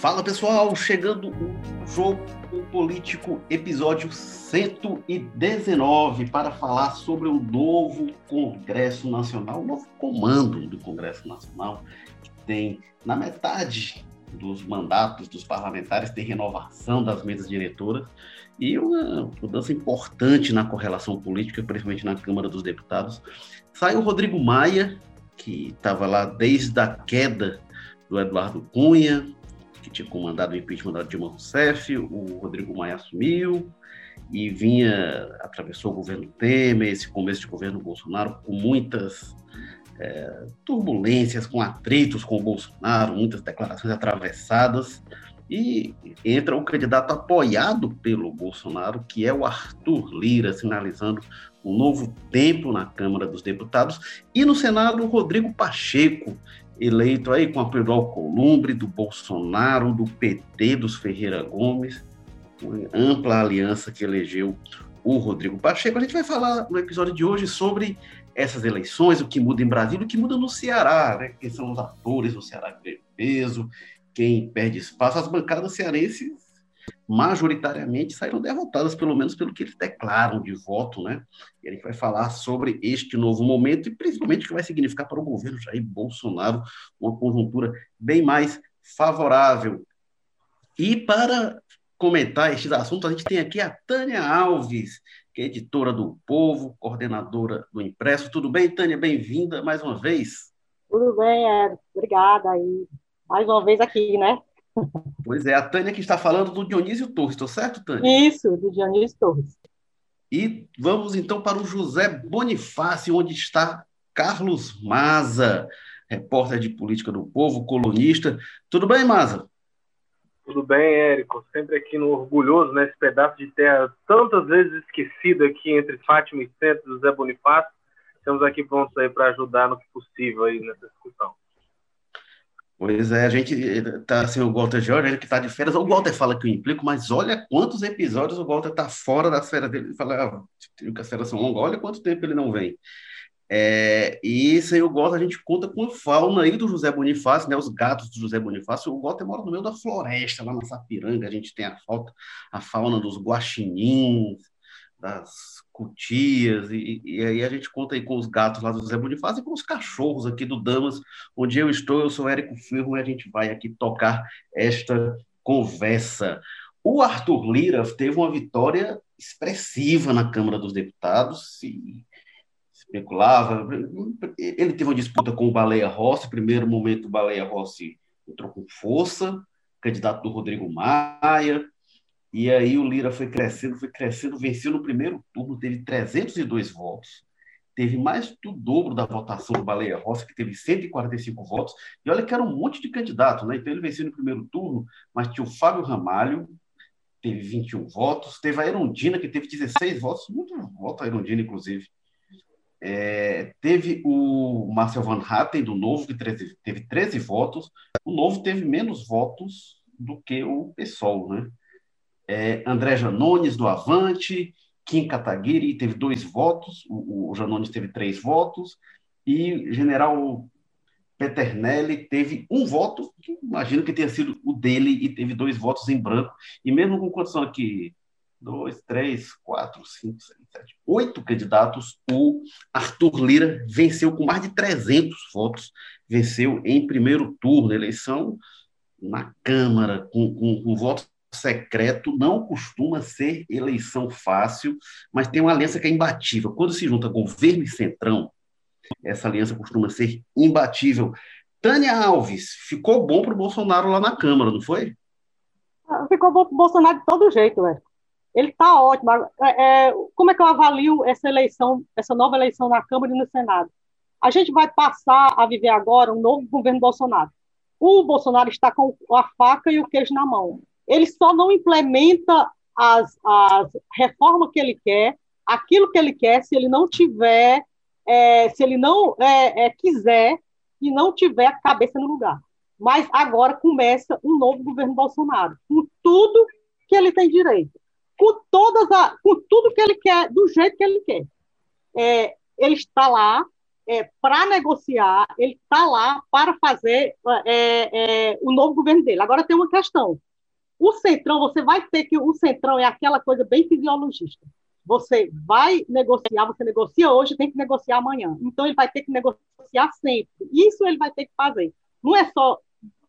Fala pessoal, chegando o Jogo Político, episódio 119, para falar sobre o novo Congresso Nacional, o novo comando do Congresso Nacional, que tem na metade dos mandatos dos parlamentares, tem renovação das mesas diretoras e uma mudança importante na correlação política, principalmente na Câmara dos Deputados. Sai o Rodrigo Maia, que estava lá desde a queda do Eduardo Cunha, tinha comandado o impeachment da Dilma Rousseff, o Rodrigo Maia assumiu e vinha, atravessou o governo Temer, esse começo de governo Bolsonaro, com muitas é, turbulências, com atritos com o Bolsonaro, muitas declarações atravessadas, e entra o candidato apoiado pelo Bolsonaro, que é o Arthur Lira, sinalizando um novo tempo na Câmara dos Deputados, e no Senado, o Rodrigo Pacheco, eleito aí com apoio do Alcolumbre, do Bolsonaro, do PT, dos Ferreira Gomes, uma ampla aliança que elegeu o Rodrigo Pacheco. A gente vai falar no episódio de hoje sobre essas eleições, o que muda em Brasília, o que muda no Ceará, né? quem são os atores no Ceará que peso, quem perde espaço. As bancadas cearenses majoritariamente saíram derrotadas, pelo menos pelo que eles declaram de voto, né? E a gente vai falar sobre este novo momento e principalmente o que vai significar para o governo Jair Bolsonaro uma conjuntura bem mais favorável. E para comentar estes assuntos, a gente tem aqui a Tânia Alves, que é editora do Povo, coordenadora do Impresso. Tudo bem, Tânia? Bem-vinda mais uma vez. Tudo bem, Érico. Obrigada aí. Mais uma vez aqui, né? Pois é, a Tânia que está falando do Dionísio Torres, estou certo, Tânia? Isso, do Dionísio Torres. E vamos então para o José Bonifácio, onde está Carlos Maza, repórter de política do povo, colunista. Tudo bem, Maza? Tudo bem, Érico. Sempre aqui no orgulhoso, nesse pedaço de terra tantas vezes esquecido aqui entre Fátima e Centro, José Bonifácio. Estamos aqui prontos aí para ajudar no que possível aí nessa discussão. Pois é, a gente tá assim, o Walter Jorge, ele que tá de férias, o Walter fala que eu implico, mas olha quantos episódios o Walter tá fora das férias dele. Ele fala, ah, que as férias são longas, olha quanto tempo ele não vem. É, e sem o Walter a gente conta com a fauna aí do José Bonifácio, né, os gatos do José Bonifácio. O Walter mora no meio da floresta, lá na Sapiranga, a gente tem a, falta, a fauna dos guaxinins, das cutias, e, e, aí a gente conta aí com os gatos lá do Zé Bonifácio e com os cachorros aqui do Damas, onde eu estou, eu sou Érico Firmo e a gente vai aqui tocar esta conversa. O Arthur Lira teve uma vitória expressiva na Câmara dos Deputados, se especulava, ele teve uma disputa com o Baleia Rossi, primeiro momento o Baleia Rossi entrou com força, candidato do Rodrigo Maia, e aí o Lira foi crescendo, foi crescendo, venceu no primeiro turno, teve 302 votos, teve mais do dobro da votação do Baleia Rossi, que teve 145 votos, e olha que era um monte de candidato, né? Então ele venceu no primeiro turno, mas tinha o Fábio Ramalho, teve 21 votos, teve a Erundina, que teve 16 votos, muito voto a Erundina, inclusive. É, teve o Marcel Van Hatten, do Novo, que teve 13 votos. O Novo teve menos votos do que o PSOL, né? É, André Janones, do Avante, Kim Kataguiri teve dois votos, o, o Janones teve três votos, e General Peternelli teve um voto, que imagino que tenha sido o dele, e teve dois votos em branco, e mesmo com condição aqui, dois, três, quatro, cinco, seis, sete, oito candidatos, o Arthur Lira venceu com mais de 300 votos, venceu em primeiro turno, eleição na Câmara, com, com, com votos secreto não costuma ser eleição fácil, mas tem uma aliança que é imbatível. Quando se junta governo e centrão, essa aliança costuma ser imbatível. Tânia Alves, ficou bom para o Bolsonaro lá na Câmara, não foi? Ah, ficou bom para o Bolsonaro de todo jeito, velho. Ele está ótimo. É, é, como é que eu avalio essa eleição, essa nova eleição na Câmara e no Senado? A gente vai passar a viver agora um novo governo Bolsonaro. O Bolsonaro está com a faca e o queijo na mão ele só não implementa as, as reformas que ele quer, aquilo que ele quer, se ele não tiver, é, se ele não é, é, quiser e não tiver a cabeça no lugar. Mas agora começa um novo governo Bolsonaro, com tudo que ele tem direito, com todas a, com tudo que ele quer, do jeito que ele quer. É, ele está lá, é, para negociar, ele está lá para fazer é, é, o novo governo dele. Agora tem uma questão. O Centrão, você vai ter que. O Centrão é aquela coisa bem fisiologista. Você vai negociar, você negocia hoje, tem que negociar amanhã. Então, ele vai ter que negociar sempre. Isso ele vai ter que fazer. Não é só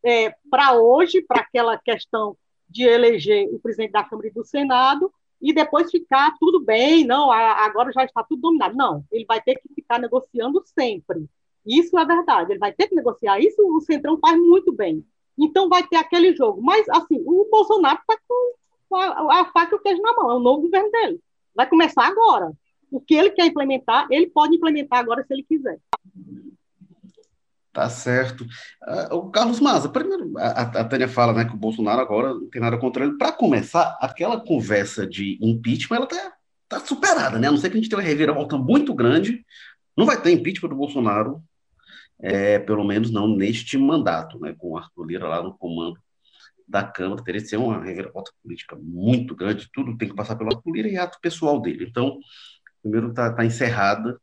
é, para hoje, para aquela questão de eleger o presidente da Câmara e do Senado, e depois ficar tudo bem, não, agora já está tudo dominado. Não, ele vai ter que ficar negociando sempre. Isso é verdade, ele vai ter que negociar. Isso o Centrão faz muito bem. Então vai ter aquele jogo. Mas, assim, o Bolsonaro está com a, a, faca e o queijo na mão, é o novo governo dele. Vai começar agora. O que ele quer implementar, ele pode implementar agora se ele quiser. Tá certo. Uh, o Carlos Maza, primeiro, a, a Tânia fala né, que o Bolsonaro agora não tem nada contra ele. Para começar, aquela conversa de impeachment, ela tá, tá superada, né? A não ser que a gente tenha uma reviravolta muito grande, não vai ter impeachment do Bolsonaro, é, pelo menos não neste mandato, né? Com o Arthur Lira lá no comando da Câmara, teria que ser uma reviravolta política muito grande, tudo tem que passar pelo Arthur Lira e ato pessoal dele. Então, primeiro está tá encerrada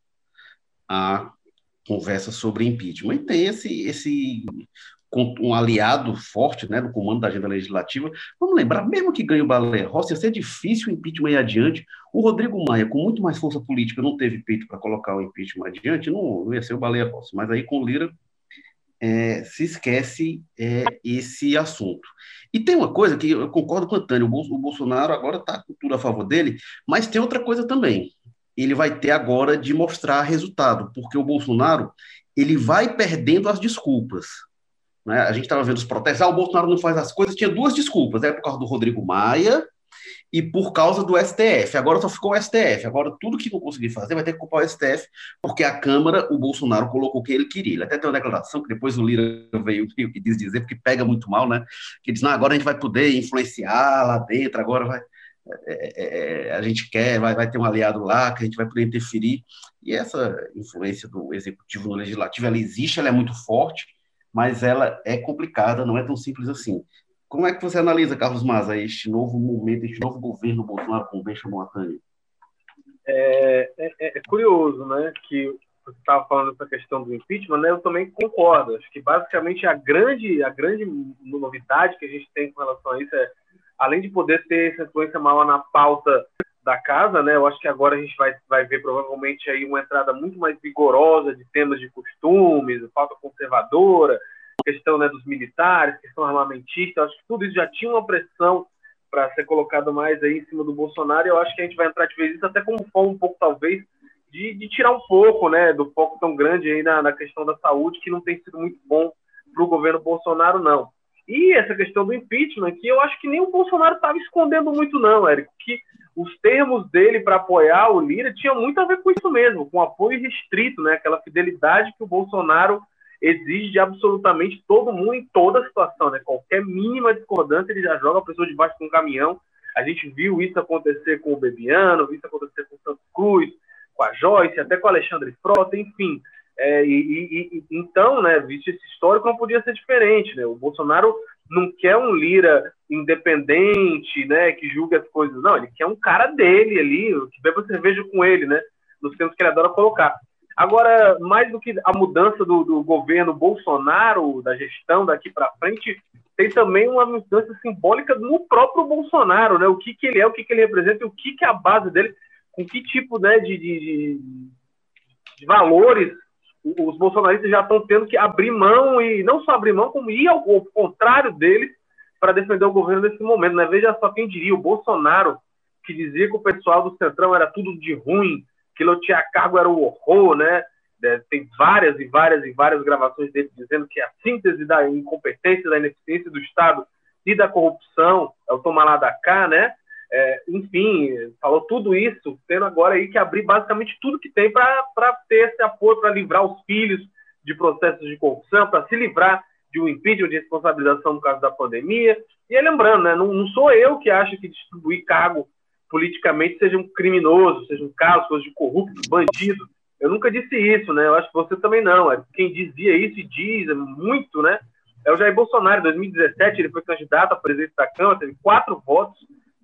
a conversa sobre impeachment. E tem esse, esse um aliado forte né, no comando da agenda legislativa. Vamos lembrar, mesmo que ganhe o Balé Rossi, ia ser difícil o impeachment ir adiante. O Rodrigo Maia, com muito mais força política, não teve peito para colocar o impeachment adiante, não, não ia ser o Balé Rossi. Mas aí com Lira é, se esquece é, esse assunto. E tem uma coisa que eu concordo com o Antônio, o Bolsonaro agora está tudo a favor dele, mas tem outra coisa também ele vai ter agora de mostrar resultado, porque o Bolsonaro ele vai perdendo as desculpas. Né? A gente estava vendo os protestos, ah, o Bolsonaro não faz as coisas, tinha duas desculpas, é por causa do Rodrigo Maia e por causa do STF. Agora só ficou o STF. Agora tudo que não conseguir fazer vai ter que culpar o STF, porque a Câmara, o Bolsonaro colocou o que ele queria. Ele até tem uma declaração que depois o Lira veio que diz dizer, porque pega muito mal, né? Que diz: não, agora a gente vai poder influenciar lá dentro, agora vai. É, é, é, a gente quer, vai, vai ter um aliado lá, que a gente vai poder interferir. E essa influência do executivo no legislativo, ela existe, ela é muito forte, mas ela é complicada, não é tão simples assim. Como é que você analisa, Carlos Maza, este novo momento, este novo governo Bolsonaro, como bem chamou a Tânia? É, é, é, curioso, né, que você estava falando essa questão do impeachment, né, eu também concordo. Acho que basicamente a grande, a grande novidade que a gente tem com relação a isso é além de poder ter essa influência maior na pauta da casa, né? Eu acho que agora a gente vai, vai ver provavelmente aí uma entrada muito mais vigorosa de temas de costumes, pauta conservadora, questão né, dos militares, questão armamentista. Eu acho que tudo isso já tinha uma pressão para ser colocado mais aí em cima do Bolsonaro. E eu acho que a gente vai entrar de vez isso até como forma um pouco talvez de, de, tirar um pouco, né, do foco tão grande aí na, na questão da saúde que não tem sido muito bom para o governo Bolsonaro, não. E essa questão do impeachment, que eu acho que nem o Bolsonaro estava escondendo muito, não, Érico, que os termos dele para apoiar o Lira tinham muito a ver com isso mesmo, com apoio restrito, né? aquela fidelidade que o Bolsonaro exige de absolutamente todo mundo em toda situação. Né? Qualquer mínima discordância, ele já joga a pessoa debaixo de um caminhão. A gente viu isso acontecer com o Bebiano, viu isso acontecer com o Santos Cruz, com a Joyce, até com o Alexandre Frota, enfim. É, e, e, e, então, né, visto esse histórico, não podia ser diferente. Né? O Bolsonaro não quer um Lira independente, né, que julgue as coisas. Não, ele quer um cara dele ali, que beba cerveja com ele, né, nos tempos que ele adora colocar. Agora, mais do que a mudança do, do governo Bolsonaro, da gestão daqui para frente, tem também uma mudança simbólica no próprio Bolsonaro, né? O que, que ele é, o que, que ele representa, o que, que é a base dele, com que tipo né, de, de, de valores os bolsonaristas já estão tendo que abrir mão e não só abrir mão, como ir ao, ao contrário deles para defender o governo nesse momento. Né? Veja só quem diria, o Bolsonaro, que dizia que o pessoal do Centrão era tudo de ruim, que lotear cargo era o horror, né? É, tem várias e várias e várias gravações dele dizendo que a síntese da incompetência, da ineficiência do Estado e da corrupção é o tomar lá da cá, né? É, enfim, falou tudo isso, tendo agora aí que abrir basicamente tudo que tem para ter esse apoio, para livrar os filhos de processos de corrupção, para se livrar de um impeachment de responsabilização no caso da pandemia. E lembrando, né, não, não, sou eu que acho que distribuir cargo politicamente seja um criminoso, seja um caso, coisa de corrupto, bandido. Eu nunca disse isso, né? Eu acho que você também não. É quem dizia isso e diz muito, né? É o Jair Bolsonaro. Em 2017, ele foi candidato a presidente da Câmara, teve quatro votos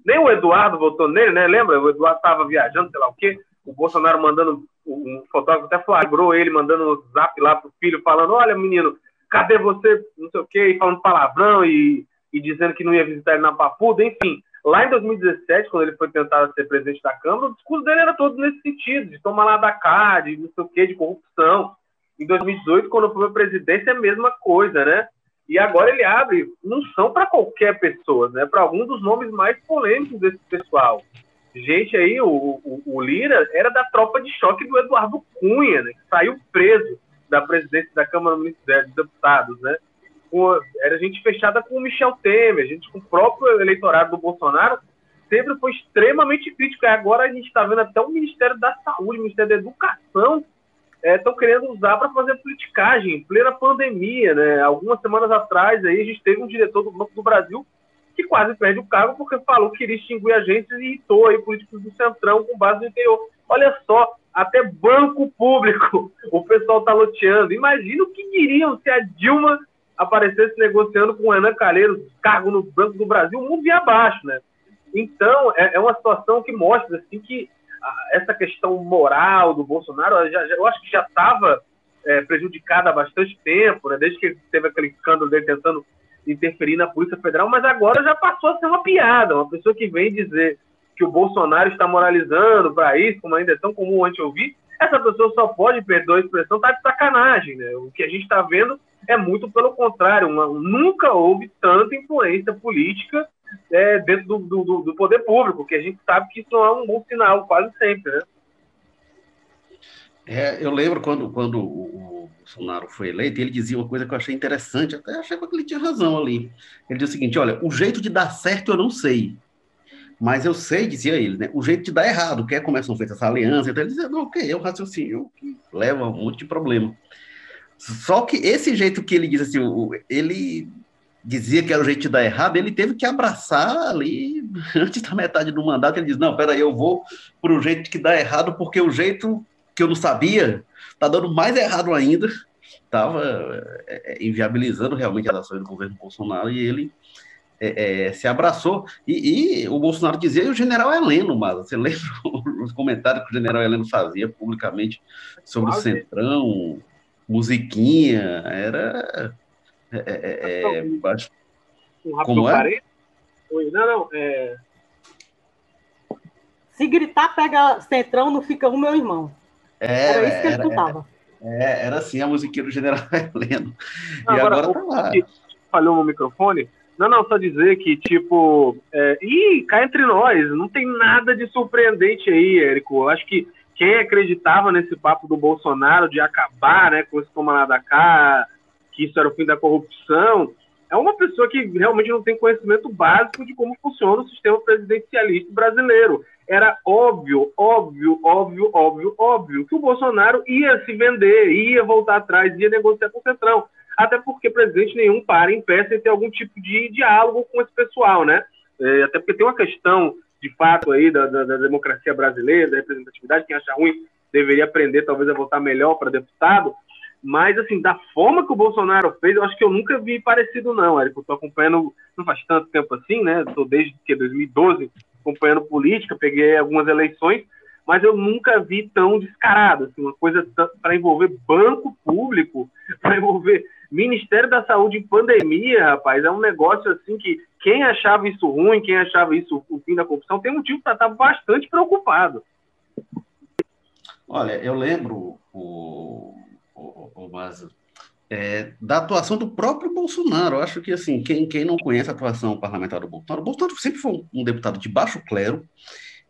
nem o Eduardo votou nele, né? Lembra? O Eduardo estava viajando, sei lá o quê. o Bolsonaro mandando, um fotógrafo até flagrou ele mandando um zap lá pro filho, falando: Olha, menino, cadê você? Não sei o quê, e falando palavrão e, e dizendo que não ia visitar ele na Papuda, enfim. Lá em 2017, quando ele foi tentar ser presidente da Câmara, o discurso dele era todo nesse sentido, de tomar lá da cá, de não sei o quê, de corrupção. Em 2018, quando foi a presidência, é a mesma coisa, né? E agora ele abre, não são para qualquer pessoa, né? Para alguns dos nomes mais polêmicos desse pessoal. Gente aí, o, o, o, Lira era da tropa de choque do Eduardo Cunha, né? Que saiu preso da presidência da Câmara Municipal dos Deputados, né? era gente fechada com o Michel Temer, gente com o próprio eleitorado do Bolsonaro, sempre foi extremamente crítico. E agora a gente está vendo até o Ministério da Saúde, o Ministério da Educação, estão é, querendo usar para fazer politicagem em plena pandemia, né? Algumas semanas atrás aí a gente teve um diretor do Banco do Brasil que quase perde o cargo porque falou que iria extinguir agentes e irritou aí políticos do Centrão com base no interior. Olha só, até banco público o pessoal está loteando. Imagina o que diriam se a Dilma aparecesse negociando com o Renan Calheiros cargo no Banco do Brasil, o mundo ia abaixo, né? Então, é, é uma situação que mostra assim, que essa questão moral do Bolsonaro, já, já, eu acho que já estava é, prejudicada há bastante tempo, né? desde que teve aquele escândalo dele tentando interferir na Polícia Federal, mas agora já passou a ser uma piada. Uma pessoa que vem dizer que o Bolsonaro está moralizando para isso, como ainda é tão comum antes ouvir, essa pessoa só pode, perdoar a expressão, tá de sacanagem. Né? O que a gente está vendo é muito pelo contrário. Uma, nunca houve tanta influência política é, dentro do, do, do, poder público, que a gente sabe que isso não é um bom sinal, quase sempre, né? É, eu lembro quando, quando o Bolsonaro foi eleito, ele dizia uma coisa que eu achei interessante, até achei que ele tinha razão ali. Ele dizia o seguinte: olha, o jeito de dar certo eu não sei, mas eu sei, dizia ele, né? O jeito de dar errado, que é como são feitas essa aliança, então ele dizia, não, ok, é um raciocínio que leva a um monte de problema. Só que esse jeito que ele diz assim, ele dizia que era o jeito de dar errado, ele teve que abraçar ali, antes da metade do mandato, ele diz, não, peraí, eu vou para o jeito que dá errado, porque o jeito que eu não sabia está dando mais errado ainda, estava é, é, inviabilizando realmente as ações do governo Bolsonaro, e ele é, é, se abraçou, e, e, o Bolsonaro dizia, e o general Heleno, mas você lembra os comentários que o general Heleno fazia publicamente sobre o Centrão, musiquinha, era é, é, é, é um Como é? Oi, não, não, é... Se gritar, pega centrão, não fica o meu irmão. É, era isso que ele escutava. É, era assim a musiquinha do General Heleno. e agora, agora tá lá. Falhou no microfone? Não, não, só dizer que, tipo, é, ih, cá entre nós, não tem nada de surpreendente aí, Érico. Eu acho que quem acreditava nesse papo do Bolsonaro de acabar né, com esse toma lá da cá, que isso era o fim da corrupção, é uma pessoa que realmente não tem conhecimento básico de como funciona o sistema presidencialista brasileiro. Era óbvio, óbvio, óbvio, óbvio, óbvio que o Bolsonaro ia se vender, ia voltar atrás, ia negociar com o Centrão. Até porque presidente nenhum para em pé sem ter algum tipo de diálogo com esse pessoal, né? É, até porque tem uma questão, de fato, aí da, da, da democracia brasileira, da representatividade, quem acha ruim deveria aprender talvez a votar melhor para deputado, mas, assim, da forma que o Bolsonaro fez, eu acho que eu nunca vi parecido, não, Érico. Eu tô acompanhando, não faz tanto tempo assim, né? Estou desde que 2012 acompanhando política, peguei algumas eleições, mas eu nunca vi tão descarado, assim, uma coisa para envolver banco público, para envolver Ministério da Saúde em pandemia, rapaz, é um negócio assim que quem achava isso ruim, quem achava isso o fim da corrupção, tem motivo para estar bastante preocupado. Olha, eu lembro o o, o, é, da atuação do próprio Bolsonaro. Eu acho que, assim, quem, quem não conhece a atuação parlamentar do Bolsonaro, o Bolsonaro sempre foi um, deputado de baixo clero,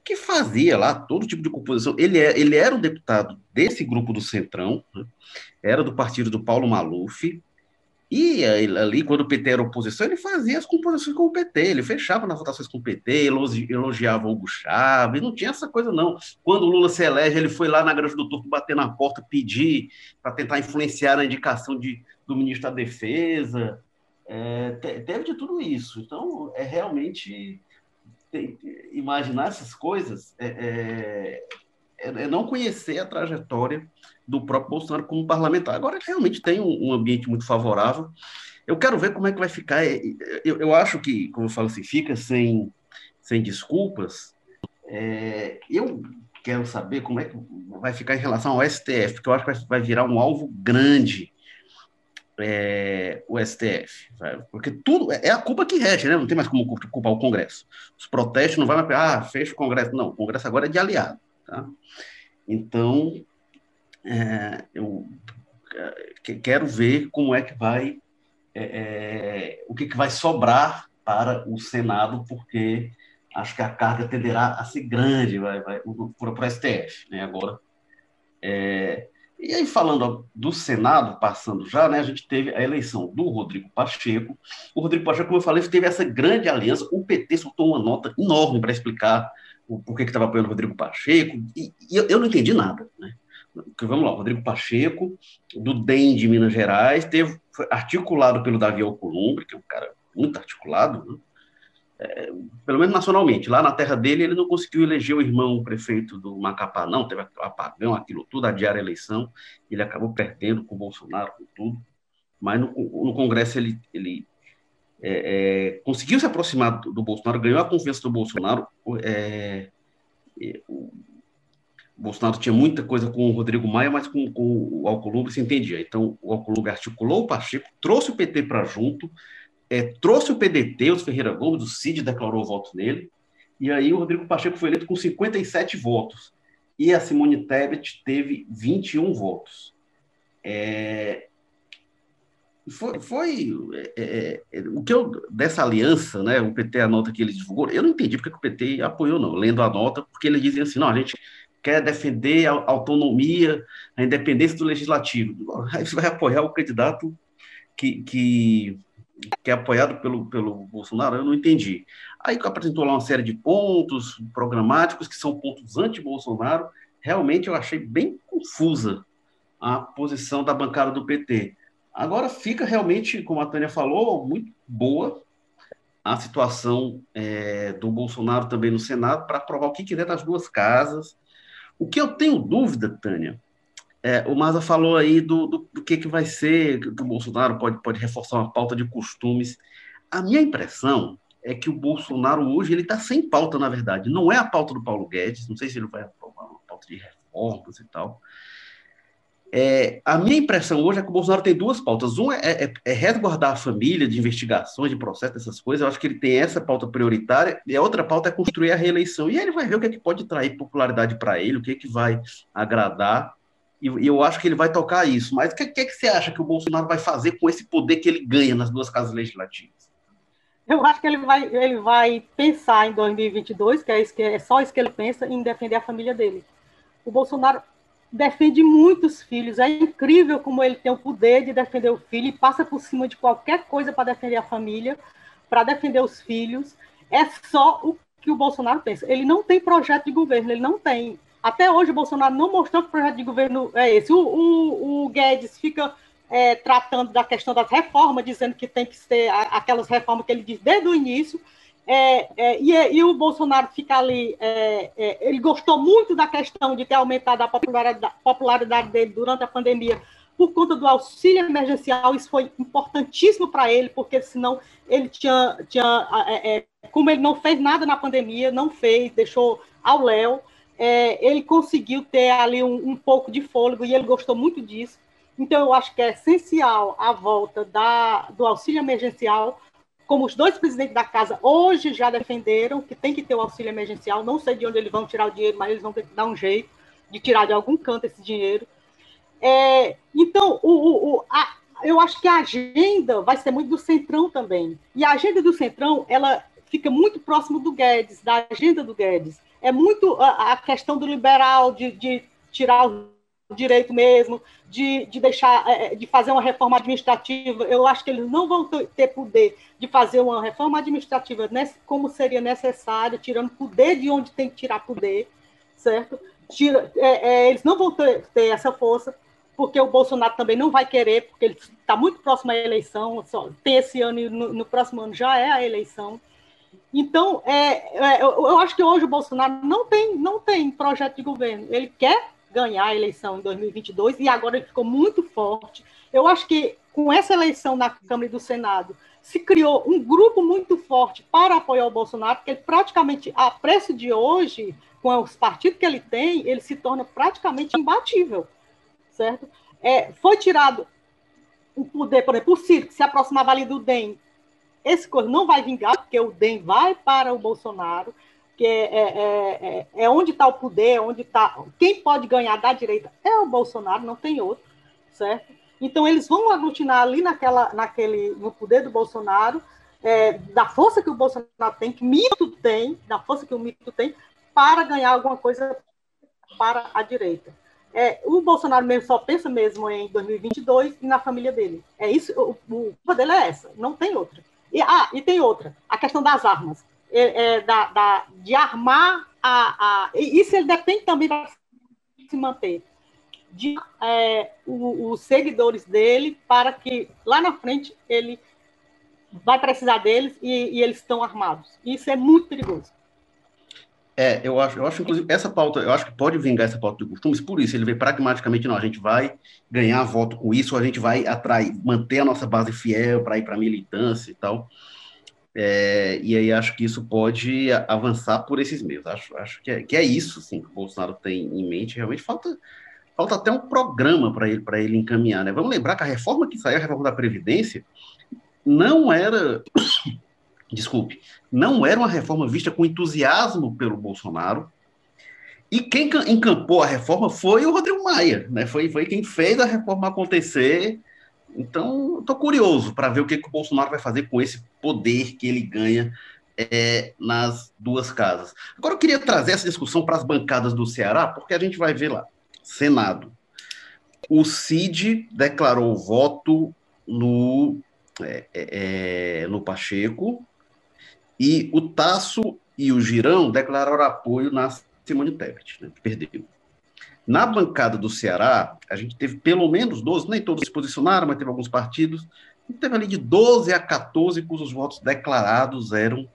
que fazia lá todo tipo de composição. Ele, é, ele era um deputado desse grupo do Centrão, né? era do partido do Paulo Maluf, e ali, quando o PT era oposição, ele fazia as composições com o PT, ele fechava nas votações com o PT, elogiava o Hugo Chávez, não tinha essa coisa, não. Quando o Lula se elege, ele foi lá na Grande do Turco bater na porta, pedir para tentar influenciar a indicação de, do ministro da Defesa. É, teve de tudo isso. Então, é realmente tem, imaginar essas coisas é, é, é, é não conhecer a trajetória do próprio Bolsonaro como parlamentar. Agora, realmente tem um, um, ambiente muito favorável. Eu quero ver como é que vai ficar. É, eu, eu acho que, como eu falo assim, fica sem, sem desculpas. É, eu quero saber como é que vai ficar em relação ao STF, porque eu acho que vai virar um alvo grande é, o STF, sabe? porque tudo é a culpa que rege, né? Não tem mais como culpar o Congresso. Os protestos não vai mais, ah, fecha o Congresso. Não, o Congresso agora é de aliado, tá? Então, é, eu é, quero ver como é que vai, é, é, o que, que vai sobrar para o Senado, porque acho que a carga tenderá a ser grande vai, vai, para o STF, né? Agora, é, e aí, falando do Senado, passando já, né, a gente teve a eleição do Rodrigo Pacheco. O Rodrigo Pacheco, como eu falei, teve essa grande aliança. O PT soltou uma nota enorme para explicar o porquê que estava apoiando o Rodrigo Pacheco, e, e eu, eu, não entendi nada. Né? Porque, vamos lá, Rodrigo Pacheco, do DEM de Minas Gerais, teve, foi articulado pelo Davi Alcolumbre, que é um cara muito articulado, né? é, pelo menos nacionalmente. Lá na terra dele, ele não conseguiu eleger o irmão prefeito do Macapá, não, teve apagão, aquilo tudo, adiar a eleição, ele acabou perdendo com o Bolsonaro, com tudo, mas no, no Congresso ele, ele é, é, conseguiu se aproximar do, do, Bolsonaro, ganhou a confiança do Bolsonaro, é, o Bolsonaro tinha muita coisa com o Rodrigo Maia, mas com, com o Alcolumbre se entendia. Então, o Alcolumbre articulou o Pacheco, trouxe o PT para junto, é, trouxe o PDT, os Ferreira Gomes, o Cid declarou voto nele, e aí o Rodrigo Pacheco foi eleito com 57 votos, e a Simone Tebet teve 21 votos. É, foi, foi é, é, o que eu dessa aliança, né? O PT a nota que ele divulgou, eu não entendi porque o PT apoiou não, lendo a nota, porque ele dizia assim, não, a gente quer defender a autonomia, a independência do legislativo. Aí você vai apoiar o candidato que, que que é apoiado pelo, pelo Bolsonaro, eu não entendi. Aí apresentou lá uma série de pontos programáticos que são pontos anti-Bolsonaro. Realmente eu achei bem confusa a posição da bancada do PT. Agora fica realmente, como a Tânia falou, muito boa a situação é, do Bolsonaro também no Senado para aprovar o que quiser das duas casas. O que eu tenho dúvida, Tânia, é, o Maza falou aí do, do, do, que, que vai ser, que o Bolsonaro pode, pode reforçar uma pauta de costumes. A minha impressão é que o Bolsonaro hoje ele está sem pauta, na verdade. Não é a pauta do Paulo Guedes, não sei se ele vai aprovar uma pauta de reformas e tal. É, a minha impressão hoje é que o Bolsonaro tem duas pautas. Uma é, é, é, resguardar a família de investigações, de processo, dessas coisas. Eu acho que ele tem essa pauta prioritária. E a outra pauta é construir a reeleição. E aí ele vai ver o que, é que pode trair popularidade para ele, o que, é que vai agradar e eu acho que ele vai tocar isso. Mas o que, que, que, você acha que o Bolsonaro vai fazer com esse poder que ele ganha nas duas casas legislativas? Eu acho que ele vai, ele vai pensar em 2022, que é, isso que é só isso que ele pensa, em defender a família dele. O Bolsonaro defende muitos filhos. É incrível como ele tem o poder de defender o filho e passa por cima de qualquer coisa para defender a família, para defender os filhos. É só o que o Bolsonaro pensa. Ele não tem projeto de governo, ele não tem. Até hoje o Bolsonaro não mostrou que projeto de governo é esse. O, o, o Guedes fica é, tratando da questão das reformas, dizendo que tem que ser aquelas reformas que ele diz desde o início. É, é, e, e, o Bolsonaro fica ali. É, é, ele gostou muito da questão de ter aumentado a popularidade, popularidade dele durante a pandemia por conta do auxílio emergencial. Isso foi importantíssimo para ele, porque senão ele tinha. tinha é, como ele não fez nada na pandemia, não fez, deixou ao léu é, ele conseguiu ter ali um, um, pouco de fôlego e ele gostou muito disso. Então, eu acho que é essencial a volta da, do auxílio emergencial, como os dois presidentes da casa hoje já defenderam que tem que ter o auxílio emergencial. Não sei de onde eles vão tirar o dinheiro, mas eles vão ter que dar um jeito de tirar de algum canto esse dinheiro. É, então, o, o, a, eu acho que a agenda vai ser muito do Centrão também. E a agenda do Centrão, ela fica muito próximo do Guedes, da agenda do Guedes é muito a, a questão do liberal, de, de, tirar o direito mesmo, de, de deixar, é, é, de fazer uma reforma administrativa. Eu acho que eles não vão ter poder de fazer uma reforma administrativa como seria necessário, tirando poder de onde tem que tirar poder, certo? Tira, é, é, eles não vão ter, ter, essa força, porque o Bolsonaro também não vai querer, porque ele está muito próximo à eleição, só, tem esse ano e no, no próximo ano já é a eleição. Então, é, é, eu, eu, acho que hoje o Bolsonaro não tem, não tem projeto de governo. Ele quer ganhar a eleição em 2022 e agora ele ficou muito forte. Eu acho que com essa eleição na Câmara e do Senado se criou um grupo muito forte para apoiar o Bolsonaro, porque praticamente a preço de hoje com os partidos que ele tem, ele se torna praticamente imbatível, certo? É, foi tirado o poder, por exemplo, o Ciro, que se aproximava ali do DEM, esse coisa não vai vingar, porque o DEM vai para o Bolsonaro, que é, é, é, é onde está o poder, onde está. Quem pode ganhar da direita é o Bolsonaro, não tem outro, certo? Então eles vão aglutinar ali naquela, naquele, no poder do Bolsonaro, é, da força que o Bolsonaro tem, que mito tem, da força que o mito tem, para ganhar alguma coisa para a direita. É, o Bolsonaro mesmo só pensa mesmo em 2022 e na família dele. É isso, o, o dele é essa, não tem outra. E, ah, e tem outra, a questão das armas, é, é, da, da, de armar a, a. Isso ele depende também para se manter. De é, o, os seguidores dele para que lá na frente ele vai precisar deles e, e eles estão armados. Isso é muito perigoso. É, eu acho, eu acho, inclusive, essa pauta, eu acho que pode vingar essa pauta de costumes, por isso, ele vê pragmaticamente, não, a gente vai ganhar voto com isso, a gente vai atrair, manter a nossa base fiel para ir para a militância e tal. É, e aí acho que isso pode avançar por esses meios. Acho, acho que, é, que é isso, sim, que o Bolsonaro tem em mente. Realmente falta, falta até um programa para ele, ele encaminhar. Né? Vamos lembrar que a reforma que saiu, a reforma da Previdência, não era desculpe, não era uma reforma vista com entusiasmo pelo Bolsonaro. E quem encampou a reforma foi o Rodrigo Maia, né? Foi, foi quem fez a reforma acontecer. Então, estou curioso para ver o que, que, o Bolsonaro vai fazer com esse poder que ele ganha é, nas duas casas. Agora, eu queria trazer essa discussão para as bancadas do Ceará, porque a gente vai ver lá. Senado. O Cid declarou voto no, é, é, é no Pacheco, e o Tasso e o Girão declararam apoio na Simone Tebet, né, que perdeu. Na bancada do Ceará, a gente teve pelo menos 12, nem todos se posicionaram, mas teve alguns partidos, teve ali de 12 a 14 cujos votos declarados eram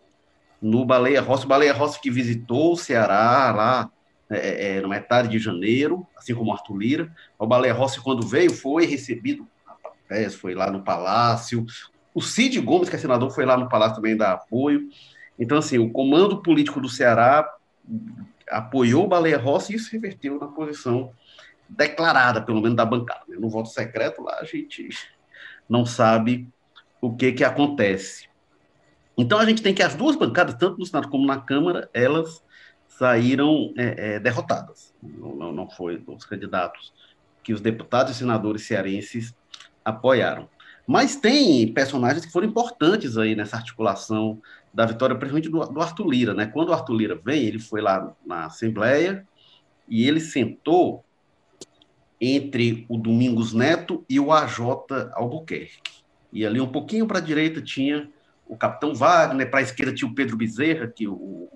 no Baleia Rossi. O Baleia Rossi que visitou o Ceará lá é, é, na metade de janeiro, assim como Arthur Lira. O Baleia Rossi, quando veio, foi recebido, foi lá no Palácio, o Cid Gomes, que é senador, foi lá no Palácio também dar apoio. Então, assim, o comando político do Ceará apoiou o Baleia Rossi e isso reverteu na posição declarada, pelo menos da bancada. Né? No voto secreto, lá a gente não sabe o que, que acontece. Então, a gente tem que as duas bancadas, tanto no Senado como na Câmara, elas saíram é, é, derrotadas. Não, não, não foi os candidatos que os deputados e senadores cearenses apoiaram. Mas tem personagens que foram importantes aí nessa articulação da vitória, principalmente do, do Arthur Lira, né? Quando o Arthur Lira vem, ele foi lá na Assembleia e ele sentou entre o Domingos Neto e o AJ Albuquerque. E ali um pouquinho para a direita tinha o Capitão Wagner, para a esquerda tinha o Pedro Bezerra, que o,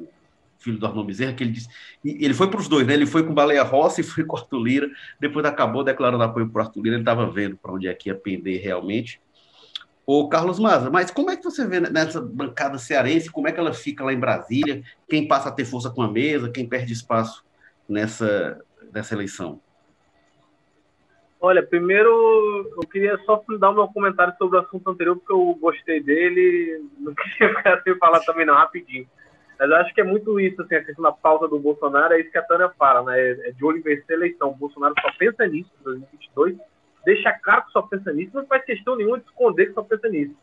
filho do Arnaldo Bezerra, que ele disse. ele foi para os dois, né? Ele foi com Baleia Rossi e foi com Arthur Lira. Depois acabou declarando apoio para o Arthur Lira, ele estava vendo para onde é que ia pender realmente. O Carlos Maza, mas como é que você vê nessa bancada cearense? Como é que ela fica lá em Brasília? Quem passa a ter força com a mesa? Quem perde espaço nessa, nessa eleição? Olha, primeiro eu queria só dar um comentário sobre o assunto anterior, porque eu gostei dele. Não queria ficar sem falar também, não, rapidinho. Mas eu acho que é muito isso, assim, a questão da pauta do Bolsonaro, é isso que a Tânia fala, né? É de olho vencer a eleição. O Bolsonaro só pensa nisso em 2022, deixa claro que só pensa nisso, não faz questão nenhuma de esconder que só pensa nisso.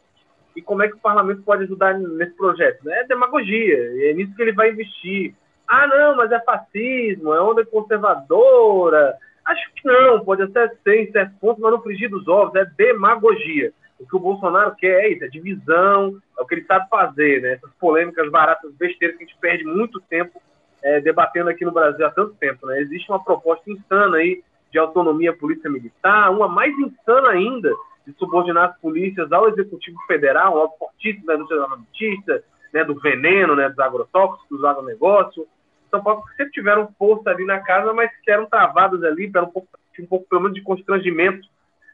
E como é que o parlamento pode ajudar nesse projeto? É demagogia, é nisso que ele vai investir. Ah, não, mas é fascismo, é onda conservadora. Acho que não, pode até ser em certo ponto, mas não frigir dos ovos, é demagogia. O que o Bolsonaro quer é isso, é divisão, é o que ele sabe fazer, né? Essas polêmicas baratas, besteiras que a gente perde muito tempo é, debatendo aqui no Brasil há tanto tempo, né? Existe uma proposta insana aí de autonomia polícia militar, uma mais insana ainda de subordinar as polícias ao Executivo Federal, algo fortíssimo da indústria armamentista, né, do veneno, né, dos agrotóxicos, do agronegócio. São Paulo que sempre tiveram força ali na casa, mas que eram travadas ali, para um pouco, um pouco pelo menos de constrangimento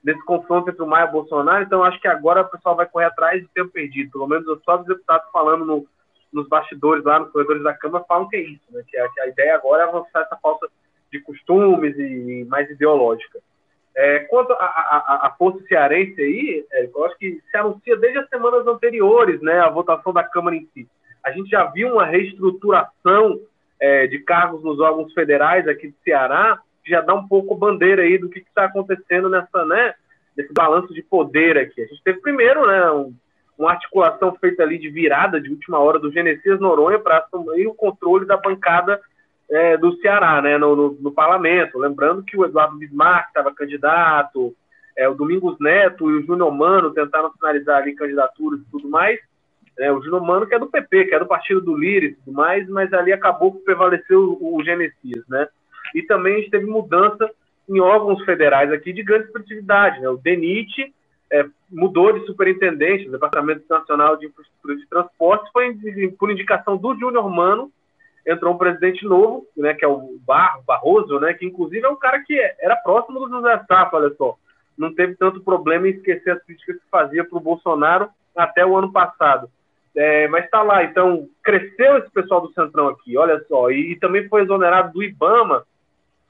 desse confronto entre o Maia e o Bolsonaro, então acho que agora o pessoal vai correr atrás de tempo perdido. Pelo menos só os deputados falando no, nos bastidores lá, nos corredores da Câmara, falam que é isso, né? que, a, que a ideia agora é avançar essa falta de costumes e mais ideológica. É, quanto à força cearense aí, é, eu acho que se anuncia desde as semanas anteriores, né, a votação da Câmara em si. A gente já viu uma reestruturação é, de cargos nos órgãos federais aqui de Ceará, já dá um pouco bandeira aí do que está acontecendo nessa, né, nesse balanço de poder aqui. A gente teve primeiro, né, um, uma articulação feita ali de virada de última hora do Genesias Noronha para assumir o controle da bancada é, do Ceará, né, no, no, no, parlamento. Lembrando que o Eduardo Bismarck estava candidato, é, o Domingos Neto e o Júnior Mano tentaram finalizar ali candidaturas e tudo mais. É, o Júnior Mano, que é do PP, que é do partido do Lira e tudo mais, mas ali acabou que prevaleceu o, o né? E também a gente teve mudança em órgãos federais aqui de grande expressividade, né? O DENIT é, mudou de superintendente, o Departamento Nacional de Infraestrutura de Transportes, foi por indicação do Júnior Mano, entrou um presidente novo, né, que é o Bar, Barroso, né, que inclusive é um cara que era próximo do José Safra, olha só. Não teve tanto problema em esquecer as críticas que fazia para o Bolsonaro até o ano passado. É, mas está lá, então cresceu esse pessoal do Centrão aqui, olha só, e, e, também foi exonerado do IBAMA,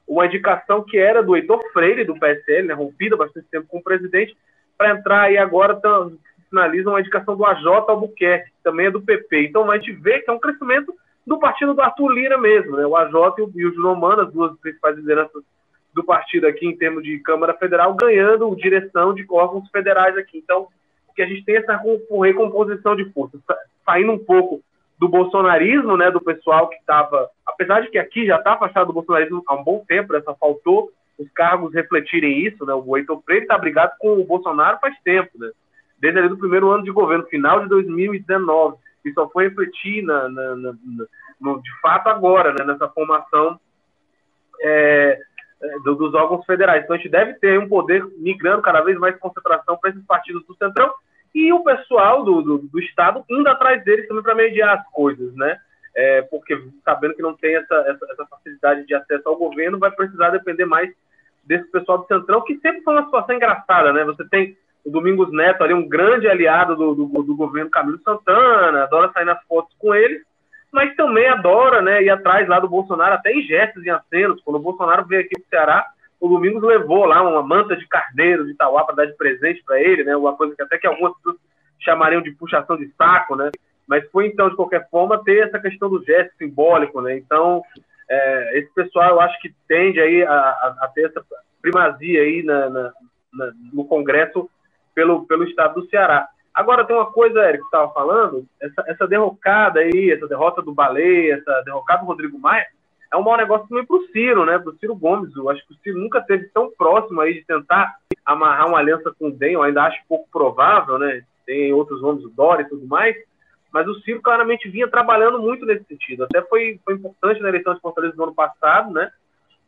uma indicação que era do Heitor Freire, do PSL, né, rompida bastante tempo com o presidente, para entrar aí agora, tão, finaliza uma indicação do AJ Albuquerque, que também é do PP. Então a gente vê que é um crescimento do partido do Arthur Lira mesmo, né? O AJ e o, João Mano, as duas principais lideranças do partido aqui em termos de Câmara Federal, ganhando direção de órgãos federais aqui. Então, que a gente tem essa recomposição de forças, saindo um pouco do bolsonarismo, né, do pessoal que estava, apesar de que aqui já está afastado do bolsonarismo há um bom tempo, né, só faltou os cargos refletirem isso, né, o Heitor Freire está brigado com o Bolsonaro faz tempo, né, desde ali do primeiro ano de governo, final de 2019, e só foi refletir na, na, na, no, de fato agora, né, nessa formação é, é dos órgãos federais. Então a gente deve ter um poder migrando cada vez mais concentração para esses partidos do Centrão e o pessoal do, do, do Estado indo atrás deles também para mediar as coisas, né? É, porque sabendo que não tem essa, essa, essa, facilidade de acesso ao governo, vai precisar depender mais desse pessoal do Centrão, que sempre foi uma situação engraçada, né? Você tem o Domingos Neto ali, um grande aliado do, do, do governo Camilo Santana, adora sair nas fotos com ele, mas também adora, né, ir atrás lá do Bolsonaro, até em gestos e acenos. Quando o Bolsonaro veio aqui para o Ceará, o Domingos levou lá uma manta de carneiro de Itauá para dar de presente para ele, né? Uma coisa que até que algumas pessoas chamariam de puxação de saco, né? Mas foi então, de qualquer forma, ter essa questão do gesto simbólico, né? Então, é, esse pessoal eu acho que tende aí a, a, a ter essa primazia aí na, na, na, no Congresso pelo, pelo estado do Ceará. Agora, tem uma coisa, Eric, que estava falando, essa, essa derrocada aí, essa derrota do Baleia, essa derrocada do Rodrigo Maia, é um mau negócio também para o Ciro, né? Para o Ciro Gomes. Eu acho que o Ciro nunca esteve tão próximo aí de tentar amarrar uma aliança com o DEM. Eu ainda acho pouco provável, né? Tem outros nomes, o Dória e tudo mais. Mas o Ciro claramente vinha trabalhando muito nesse sentido. Até foi, foi importante na eleição de Fortaleza do ano passado, né?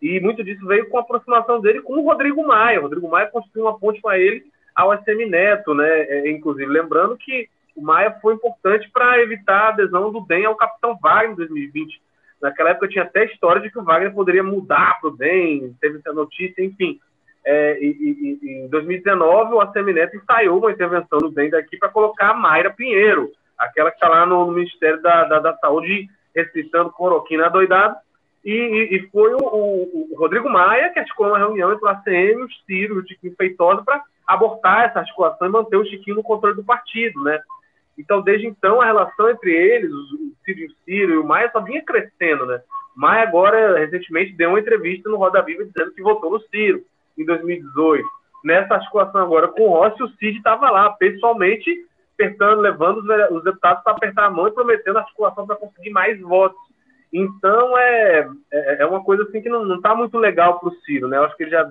E muito disso veio com a aproximação dele com o Rodrigo Maia. O Rodrigo Maia construiu uma ponte com ele ao SM Neto, né? É, inclusive, lembrando que o Maia foi importante para evitar a adesão do DEM ao Capitão Wagner em 2020 Naquela época tinha até história de que o Wagner poderia mudar para o DEM, teve essa notícia, enfim. É, e, e, em 2019, o ACM Neto ensaiou uma intervenção do DEM daqui para colocar a Mayra Pinheiro, aquela que está lá no, Ministério da, da, da, Saúde, recitando cloroquina doidado. E, e, e, foi o, o, o, Rodrigo Maia que articulou uma reunião entre o ACM, Ciro e o Chiquinho Feitosa para abortar essa articulação e manter o Chiquinho no controle do partido, né? Então, desde então, a relação entre eles, o Ciro e o Ciro e o Maia só vinha crescendo, né? Maia agora, recentemente, deu uma entrevista no Roda Viva dizendo que votou no Ciro em 2018. Nessa articulação agora com o Rossi, o Cid estava lá, pessoalmente, apertando, levando os, os deputados para apertar a mão e prometendo articulação para conseguir mais votos. Então, é, é, é uma coisa assim que não está muito legal para o Ciro, né? Eu acho que ele já,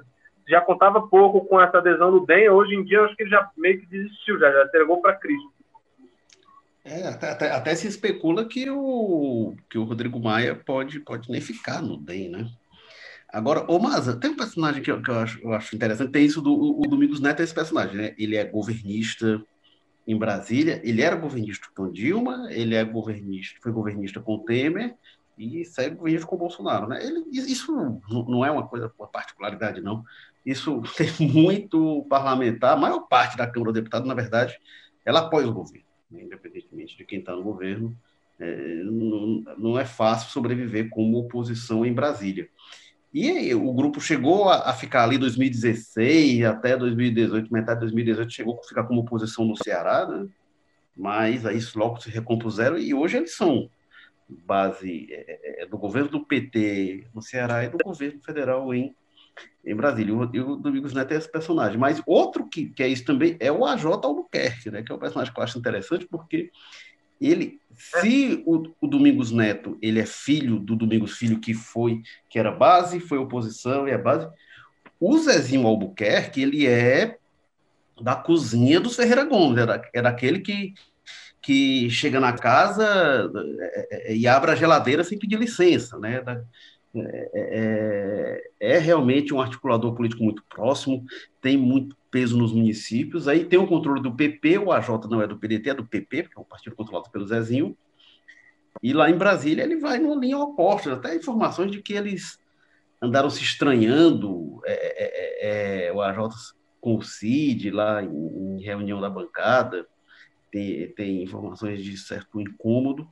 já contava pouco com essa adesão do DEM, hoje em dia acho que ele já meio que desistiu, já, já entregou para Cristo. É, até, até, se especula que o, que o Rodrigo Maia pode, pode nem ficar no DEM, né? Agora, ô Maza, tem um personagem que, eu, que eu, acho, eu acho interessante, tem isso do o Domingos Neto, é esse personagem, né? Ele é governista em Brasília, ele era governista com Dilma, ele é governista, foi governista com Temer e segue governista com Bolsonaro, né? Ele, isso não é uma coisa, uma particularidade, não. Isso tem muito parlamentar, a maior parte da Câmara dos Deputados, na verdade, ela apoia o governo né, independentemente de quem está no governo, é, não, não, é fácil sobreviver como oposição em Brasília. E aí, o grupo chegou a, a, ficar ali 2016 até 2018, metade de 2018, chegou a ficar como oposição no Ceará, né? mas aí logo se recompuseram e hoje eles são base é, é, do governo do PT no Ceará e do governo federal em, em Brasília. E o, Domingos Neto é esse personagem. Mas outro que, que é isso também é o AJ Albuquerque, né, que é um personagem que eu acho interessante porque ele, se o, o, Domingos Neto ele é filho do Domingos Filho que foi, que era base, foi oposição e é base, o Zezinho Albuquerque ele é da cozinha dos Ferreira Gomes, era, era aquele que que chega na casa é, é, e abre a geladeira sem pedir licença, né? É, é, é, realmente um articulador político muito próximo, tem muito peso nos municípios. Aí tem o controle do PP, o AJ não é do PDT, é do PP, porque é um partido controlado pelo Zezinho. E lá em Brasília ele vai numa linha oposta, até informações de que eles andaram se estranhando, é, é, o AJ com o CID lá em, em reunião da bancada tem, tem informações de certo incômodo,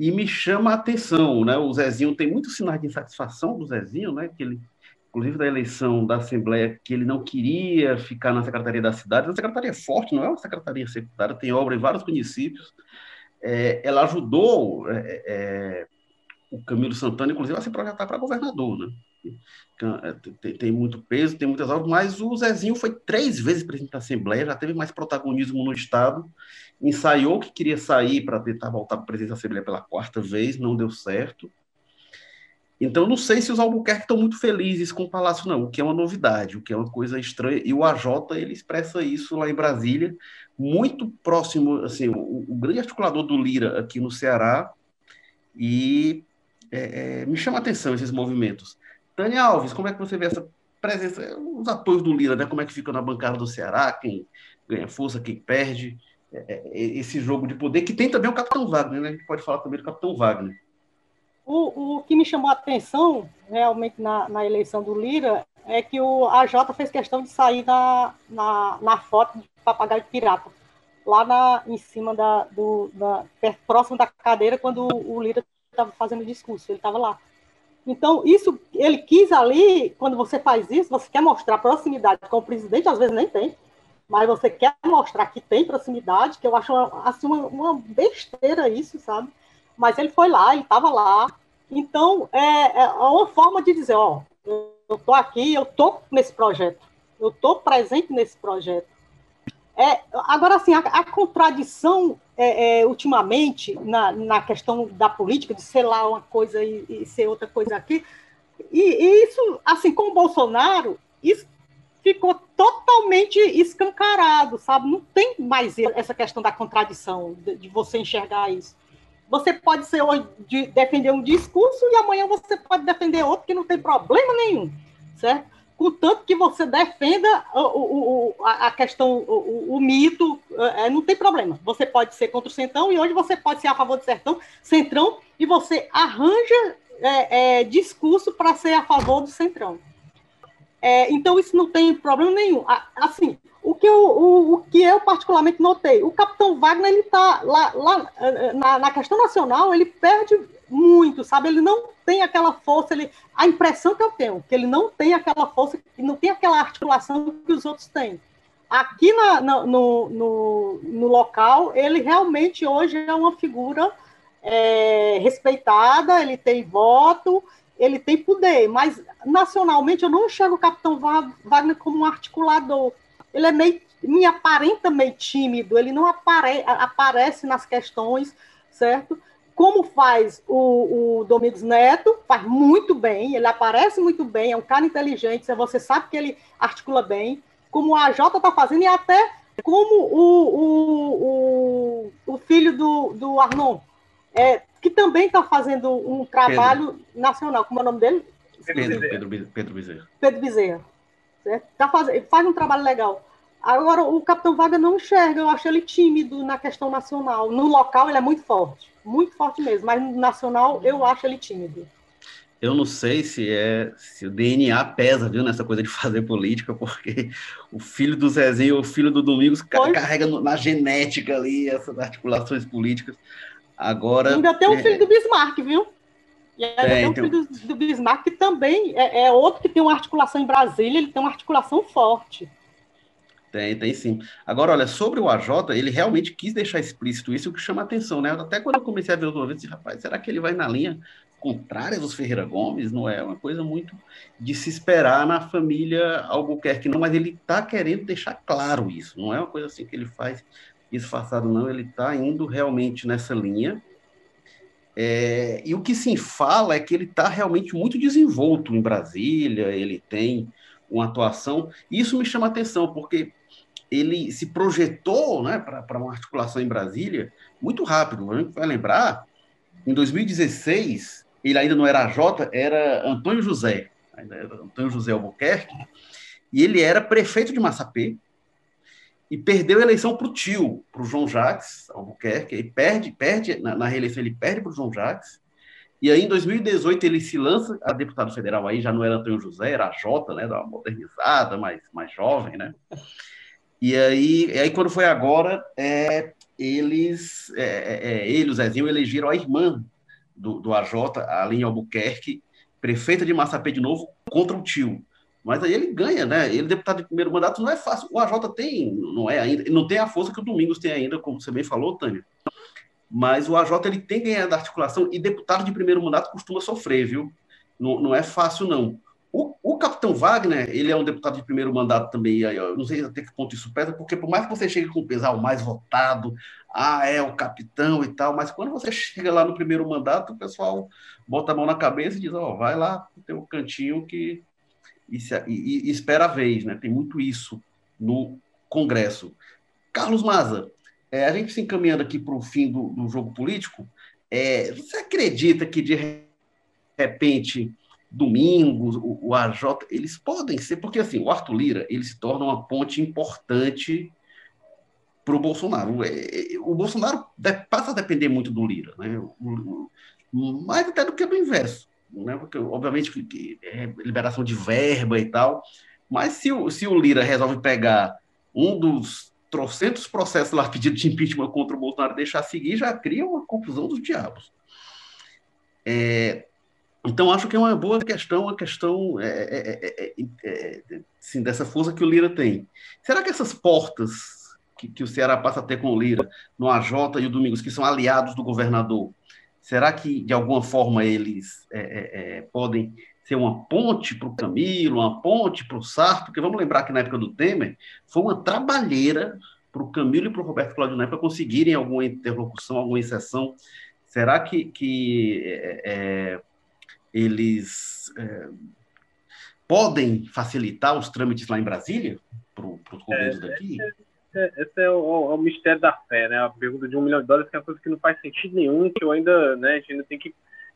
e me chama a atenção, né? O Zezinho tem muitos sinais de insatisfação do Zezinho, né? Que ele, inclusive da eleição da Assembleia, que ele não queria ficar na Secretaria da Cidade. A Secretaria é forte, não é uma Secretaria secundária, tem obra em vários municípios. É, ela ajudou é, é, o Camilo Santana, inclusive, a se projetar para governador, né? É, tem, tem, muito peso, tem muitas obras, mas o Zezinho foi três vezes presidente da Assembleia, já teve mais protagonismo no Estado, ensaiou que queria sair para tentar voltar para a presidência da Assembleia pela quarta vez, não deu certo. Então, não sei se os Albuquerque estão muito felizes com o Palácio, não, o que é uma novidade, o que é uma coisa estranha. E o AJ, ele expressa isso lá em Brasília, muito próximo, assim, o, o grande articulador do Lira aqui no Ceará, e é, é, me chama a atenção esses movimentos. Tânia Alves, como é que você vê essa presença, os apoios do Lira, né? Como é que fica na bancada do Ceará, quem ganha força, quem perde, é, é, esse jogo de poder, que tem também o Capitão Wagner, né? A gente pode falar também do Capitão Wagner. O, o que me chamou a atenção, realmente, na, na eleição do Lira, é que o AJ fez questão de sair na, na, na foto de papagaio pirata, lá na, em cima da, do, da, próximo da cadeira, quando o Lira estava fazendo o discurso, ele estava lá. Então, isso, ele quis ali, quando você faz isso, você quer mostrar proximidade com o presidente, às vezes nem tem, mas você quer mostrar que tem proximidade, que eu acho assim, uma, uma besteira isso, sabe? Mas ele foi lá, ele estava lá. Então, é, é uma forma de dizer, ó, eu estou aqui, eu estou nesse projeto, eu estou presente nesse projeto. É, agora, assim, a, a contradição é, é, ultimamente na, na questão da política, de ser lá uma coisa e, e ser outra coisa aqui, e, e, isso, assim, com o Bolsonaro, isso ficou totalmente escancarado, sabe? Não tem mais essa questão da contradição, de, de você enxergar isso. Você pode ser hoje de defender um discurso e amanhã você pode defender outro que não tem problema nenhum, certo? Contanto que você defenda o, o, a questão, o, o mito, é, não tem problema. Você pode ser contra o Centrão e hoje você pode ser a favor do Sertão, Centrão, e você arranja é, é, discurso para ser a favor do Centrão. É, então, isso não tem problema nenhum. Assim, o que eu, o, o que eu particularmente notei, o Capitão Wagner, ele está lá, lá na, na questão nacional, ele perde muito, sabe? Ele não tem aquela força, ele, a impressão que eu tenho, que ele não tem aquela força, que não tem aquela articulação que os outros têm. Aqui na, no, no, no, local, ele realmente hoje é uma figura é, respeitada, ele tem voto, ele tem poder, mas nacionalmente eu não enxergo o Capitão Wagner como um articulador. Ele é meio, me aparenta meio tímido, ele não apare, aparece nas questões, certo? como faz o, o, Domingos Neto, faz muito bem, ele aparece muito bem, é um cara inteligente, você sabe que ele articula bem, como a Jota está fazendo, e até como o, o, o, o filho do, do Arnon, é, que também está fazendo um trabalho Pedro. nacional. Como é o nome dele? Pedro, Pedro, Pedro Bezerra. Pedro Bezerra. Certo? Tá faz, faz um trabalho legal. Agora, o Capitão Vaga não enxerga, eu acho ele tímido na questão nacional. No local, ele é muito forte, muito forte mesmo, mas no nacional, eu acho ele tímido. Eu não sei se é se o DNA pesa, viu, nessa coisa de fazer política, porque o filho do Zezinho, o filho do Domingos, pois. carrega na genética ali essas articulações políticas. Agora. Ainda tem o é... filho do Bismarck, viu? E ainda tem, o filho do, do Bismarck, que também é, é outro que tem uma articulação em Brasília, ele tem uma articulação forte. Tem, tem sim. Agora, olha, sobre o AJ, ele realmente quis deixar explícito isso, o que chama atenção, né? Até quando eu comecei a ver os ouvintes, rapaz, será que ele vai na linha contrária dos Ferreira Gomes? Não é uma coisa muito de se esperar na família Albuquerque, não, mas ele está querendo deixar claro isso, não é uma coisa assim que ele faz disfarçado, não, ele está indo realmente nessa linha. É, e o que se fala é que ele está realmente muito desenvolto em Brasília, ele tem uma atuação, e isso me chama atenção, porque ele se projetou né, para uma articulação em Brasília muito rápido. A gente vai lembrar, em 2016, ele ainda não era AJ, era Antônio José, era Antônio José Albuquerque, e ele era prefeito de Massapê, e perdeu a eleição para o tio, para o João Jacques Albuquerque, e perde, perde na, na reeleição ele perde para o João Jacques, e aí, em 2018, ele se lança a deputado federal, aí já não era Antônio José, era a Jota, né, da modernizada, mais, mais jovem, né? E aí, e aí, quando foi agora, é, eles, é, é, é ele o Zezinho elegeram a irmã do, do AJ, a Aline Albuquerque, prefeita de Massapê de novo, contra o tio. Mas aí ele ganha, né? Ele, deputado de primeiro mandato, não é fácil. O AJ tem, não é ainda, não tem a força que o Domingos tem ainda, como você bem falou, Tânia mas o AJ ele tem ganhado articulação e deputado de primeiro mandato costuma sofrer, viu? Não, não é fácil, não. O, o, capitão Wagner, ele é um deputado de primeiro mandato também, eu não sei até que ponto isso pesa, porque por mais que você chegue com o pesar o mais votado, ah, é o capitão e tal, mas quando você chega lá no primeiro mandato, o pessoal bota a mão na cabeça e diz, ó, oh, vai lá, tem um cantinho que... E, e, e espera a vez, né? Tem muito isso no Congresso. Carlos Maza, é, a gente se encaminhando aqui para o fim do, do, jogo político, é, você acredita que de repente Domingos, o, o, AJ, eles podem ser, porque assim, o Arthur Lira, ele se torna uma ponte importante para o Bolsonaro. É, o Bolsonaro passa a depender muito do Lira, né? Mais até do que do inverso, né? Porque, obviamente, é liberação de verba e tal, mas se o, se o Lira resolve pegar um dos trocentos processos lá pedido de impeachment contra o Bolsonaro deixar seguir, já cria uma confusão dos diabos. É, então, acho que é uma boa questão, uma questão é, é, assim, dessa força que o Lira tem. Será que essas portas que, que, o Ceará passa a ter com o Lira, no AJ e o Domingos, que são aliados do governador, será que, de alguma forma, eles podem ser uma ponte para o Camilo, uma ponte para o Sarto, porque vamos lembrar que na época do Temer foi uma trabalheira para o Camilo e para o Roberto Cláudio Neto para conseguirem alguma interlocução, alguma exceção. Será que, que é, é, eles é, podem facilitar os trâmites lá em Brasília para os governos é, daqui? Esse, esse é, o, é, o, mistério da fé, né? A pergunta de um milhão de dólares que é uma coisa que não faz sentido nenhum, que eu ainda, né, a gente ainda tem que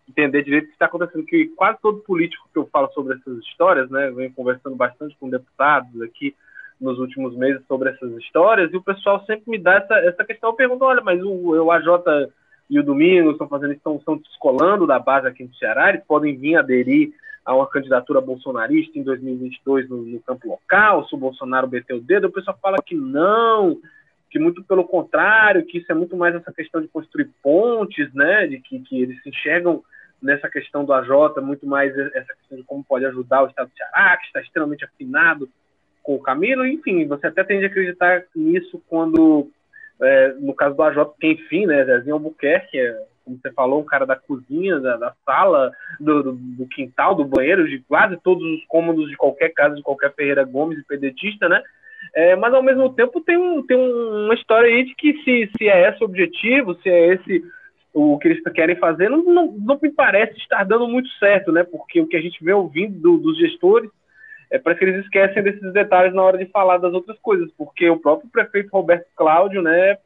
entender direito o que está acontecendo, que quase todo político que eu falo sobre essas histórias, né, venho conversando bastante com deputados aqui nos últimos meses sobre essas histórias, e o pessoal sempre me dá essa, essa questão, eu pergunto, olha, mas o, o AJ e o Domingos estão fazendo, estão, estão descolando da base aqui no Ceará, eles podem vir aderir a uma candidatura bolsonarista em 2022 no, no campo local, se o Bolsonaro meter o dedo, o pessoal fala que não, que muito pelo contrário, que isso é muito mais essa questão de construir pontes, né, de que, que eles se enxergam nessa questão do AJ, muito mais essa questão de como pode ajudar o Estado de Ceará, que está extremamente afinado com o Camilo, enfim, você até tende a acreditar nisso quando, é, no caso do AJ, que enfim, né, Zezinho Albuquerque, é, como você falou, um cara da cozinha, da, da sala, do, do, do, quintal, do banheiro, de quase todos os cômodos de qualquer casa, de qualquer Ferreira Gomes e pedetista, né, é, mas ao mesmo tempo tem, um, tem uma história aí de que se, se é esse o objetivo, se é esse o que eles querem fazer, não, não, não me parece estar dando muito certo, né? Porque o que a gente vê ouvindo do, dos gestores é parece que eles esquecem desses detalhes na hora de falar das outras coisas, porque o próprio prefeito Roberto Cláudio, né,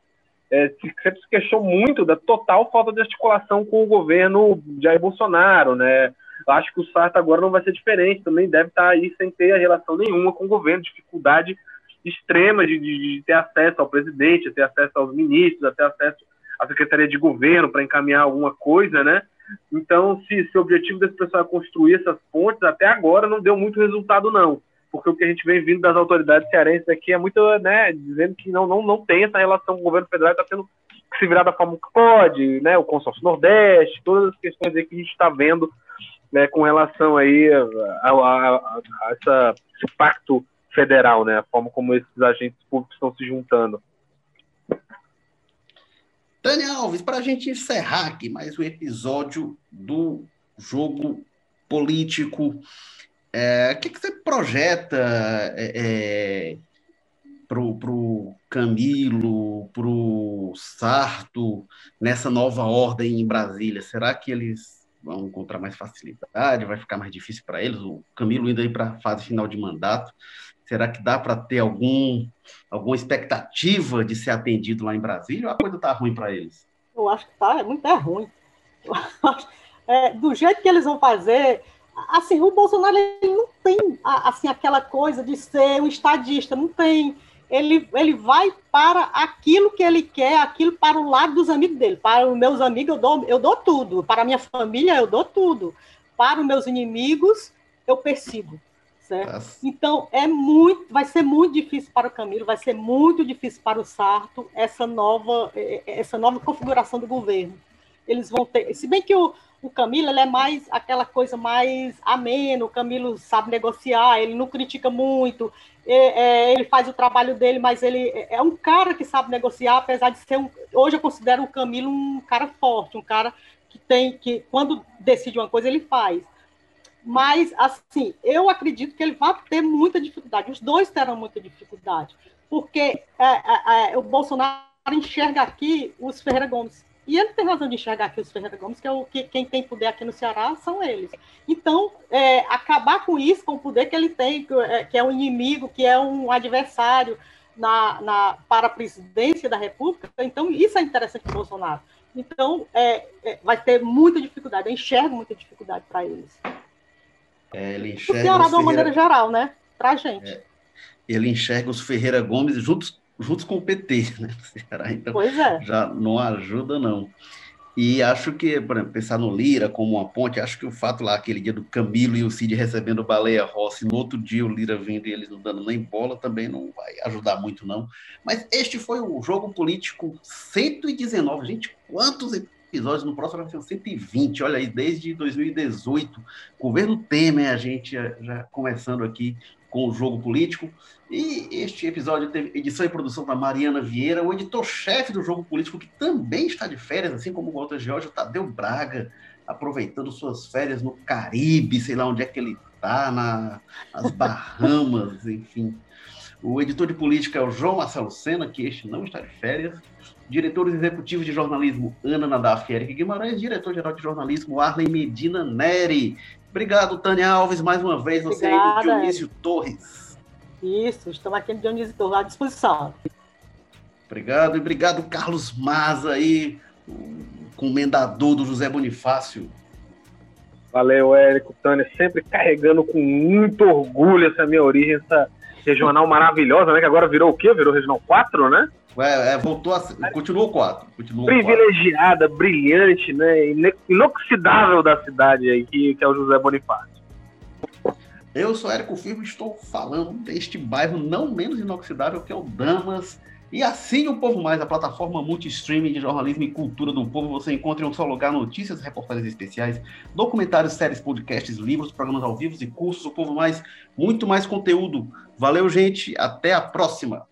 é, sempre se queixou muito da total falta de articulação com o governo Jair Bolsonaro, né? Acho que o Sarto agora não vai ser diferente, também deve estar aí sem ter relação nenhuma com o governo, dificuldade extrema de, de, de ter acesso ao presidente, ter acesso aos ministros, a ter acesso à secretaria de governo para encaminhar alguma coisa, né? Então, se, se o objetivo desse pessoal é construir essas pontes, até agora não deu muito resultado, não. Porque o que a gente vem vindo das autoridades cearenses aqui é muito, né, dizendo que não, não, não tem essa relação com o governo federal, está tendo que se virar da forma que pode, né, o consórcio Nordeste, todas as questões aí que a gente está vendo né, com relação aí a, a, a, a essa, esse pacto federal, né? A forma como esses agentes públicos estão se juntando. Dani Alves, para a gente encerrar aqui mais um episódio do jogo político, é, o que, que você projeta é, é, para o Camilo, para o Sarto, nessa nova ordem em Brasília? Será que eles vão encontrar mais facilidade? Vai ficar mais difícil para eles? O Camilo indo aí para a fase final de mandato. Será que dá para ter algum, alguma expectativa de ser atendido lá em Brasília ou a coisa está ruim para eles? Eu acho que está é muito é ruim. É, do jeito que eles vão fazer, assim, o Bolsonaro ele não tem assim aquela coisa de ser um estadista, não tem. Ele, ele vai para aquilo que ele quer, aquilo para o lado dos amigos dele. Para os meus amigos eu dou, eu dou tudo. Para a minha família eu dou tudo. Para os meus inimigos eu persigo. Certo? Então, é muito, vai ser muito difícil para o Camilo, vai ser muito difícil para o Sarto essa nova, essa nova configuração do governo. Eles vão ter, se bem que o, o Camilo é mais aquela coisa mais ameno, o Camilo sabe negociar, ele não critica muito, é, é, ele faz o trabalho dele, mas ele é, é um cara que sabe negociar, apesar de ser um. Hoje eu considero o Camilo um cara forte, um cara que tem que, quando decide uma coisa, ele faz. Mas, assim, eu acredito que ele vai ter muita dificuldade. Os dois terão muita dificuldade. Porque é, é, é, o Bolsonaro enxerga aqui os Ferreira Gomes. E ele tem razão de enxergar aqui os Ferreira Gomes, que é o que quem tem poder aqui no Ceará são eles. Então, é, acabar com isso, com o poder que ele tem, que é, que é um inimigo, que é um adversário na, na, para a presidência da República, então isso é interessante para o Bolsonaro. Então, é, é, vai ter muita dificuldade, eu enxergo muita dificuldade para eles. É, ele enxerga. O Ceará, de uma maneira geral, né? Para a gente. É, ele enxerga os Ferreira Gomes juntos, juntos com o PT, né? Ceará, então pois é. já não ajuda, não. E acho que, por exemplo, pensar no Lira como uma ponte, acho que o fato lá, aquele dia do Camilo e o Cid recebendo Baleia Rossi, no outro dia o Lira vindo e eles não dando nem bola, também não vai ajudar muito, não. Mas este foi o Jogo Político 119. Gente, quantos episódios, no próximo vai ser 120, olha aí, desde 2018, governo Temer, a gente já, já começando aqui com o jogo político. E este episódio teve edição e produção da Mariana Vieira, o editor-chefe do jogo político, que também está de férias, assim como o Walter George, o Tadeu Braga, aproveitando suas férias no Caribe, sei lá onde é que ele está, na, nas Bahamas, enfim. O editor de política é o João Marcelo Sena, que este não está de férias diretores executivos de jornalismo Ana Nadaf e Eric Guimarães, diretor-geral de jornalismo Arlen Medina Neri. Obrigado, Tânia Alves, mais uma vez, você Obrigada, aí do Dionísio Torres. Isso, estamos aqui no Dionísio Torres, à disposição. Obrigado, e obrigado, Carlos Maza aí, o comendador do José Bonifácio. Valeu, Érico, Tânia, sempre carregando com muito orgulho essa minha origem, essa regional maravilhosa, né? Que agora virou o quê? Virou regional 4, né? É, é, voltou a, continuou 4. Continuou Privilegiada, 4. brilhante, né? Inoxidável da cidade aí, que, que é o José Bonifácio. Eu sou Érico Firmo e estou falando deste bairro não menos inoxidável que é o Damas. E assim o Povo Mais, a plataforma multistreaming de jornalismo e cultura do povo. Você encontra em um só lugar notícias, reportagens especiais, documentários, séries, podcasts, livros, programas ao vivo e cursos. O Povo Mais, muito mais conteúdo. Valeu, gente. Até a próxima.